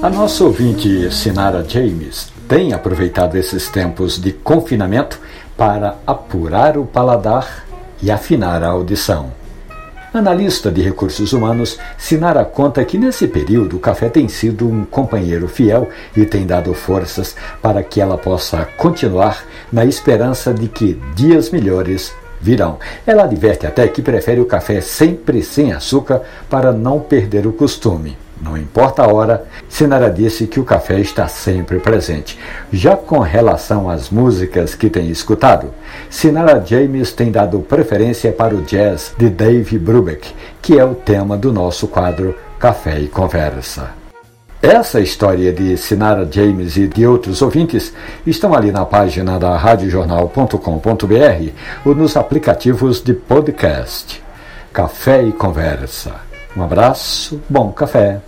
A nossa ouvinte Sinara James tem aproveitado esses tempos de confinamento para apurar o paladar e afinar a audição. Analista de recursos humanos, Sinara conta que nesse período o café tem sido um companheiro fiel e tem dado forças para que ela possa continuar na esperança de que dias melhores virão. Ela adverte até que prefere o café sempre sem açúcar para não perder o costume. Não importa a hora, Sinara disse que o café está sempre presente. Já com relação às músicas que tem escutado, Sinara James tem dado preferência para o jazz de Dave Brubeck, que é o tema do nosso quadro Café e Conversa. Essa história de Sinara James e de outros ouvintes estão ali na página da radiojornal.com.br ou nos aplicativos de podcast. Café e Conversa. Um abraço, bom café.